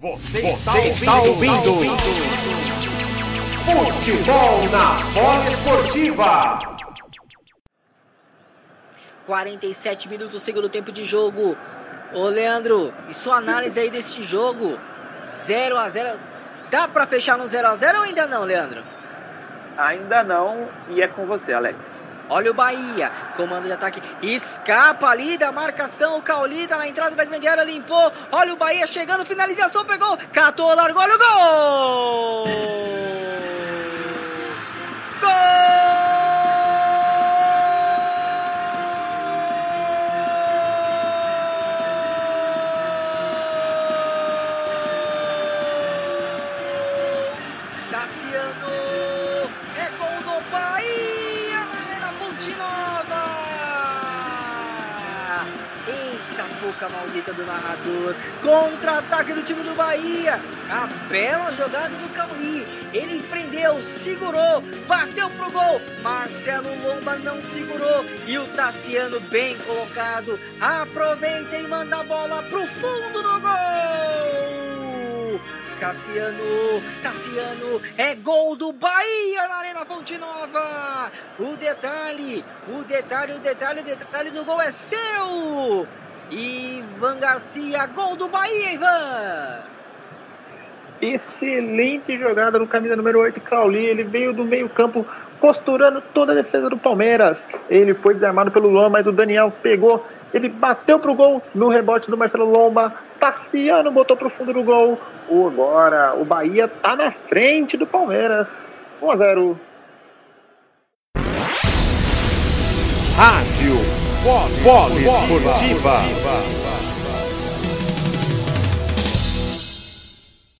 Você, Você está, ouvindo, ouvindo. Futebol na bola esportiva. 47 minutos, segundo tempo de jogo. Ô Leandro, e sua análise aí desse jogo? 0 a 0 Dá para fechar no 0 a 0 ou ainda não, Leandro? Ainda não, e é com você, Alex. Olha o Bahia, comando de ataque, escapa ali da marcação, o Caolita na entrada da grande área, limpou, olha o Bahia chegando, finalização, pegou, catou, largou, olha o gol! Boca maldita do narrador. Contra-ataque do time do Bahia. A bela jogada do Cauli. Ele prendeu, segurou, bateu pro gol. Marcelo Lomba não segurou. E o Tassiano bem colocado. Aproveita e manda a bola pro fundo do gol. Cassiano, Cassiano, é gol do Bahia na Arena Fonte Nova. O detalhe, o detalhe, o detalhe, o detalhe do gol é seu. Ivan Garcia, gol do Bahia, Ivan! Excelente jogada no camisa número 8, Cauli. Ele veio do meio-campo costurando toda a defesa do Palmeiras. Ele foi desarmado pelo Lomba, mas o Daniel pegou. Ele bateu pro gol no rebote do Marcelo Lomba. Tassiano botou pro fundo do gol. Agora o Bahia tá na frente do Palmeiras. 1 a 0. Rádio Poli Esportiva.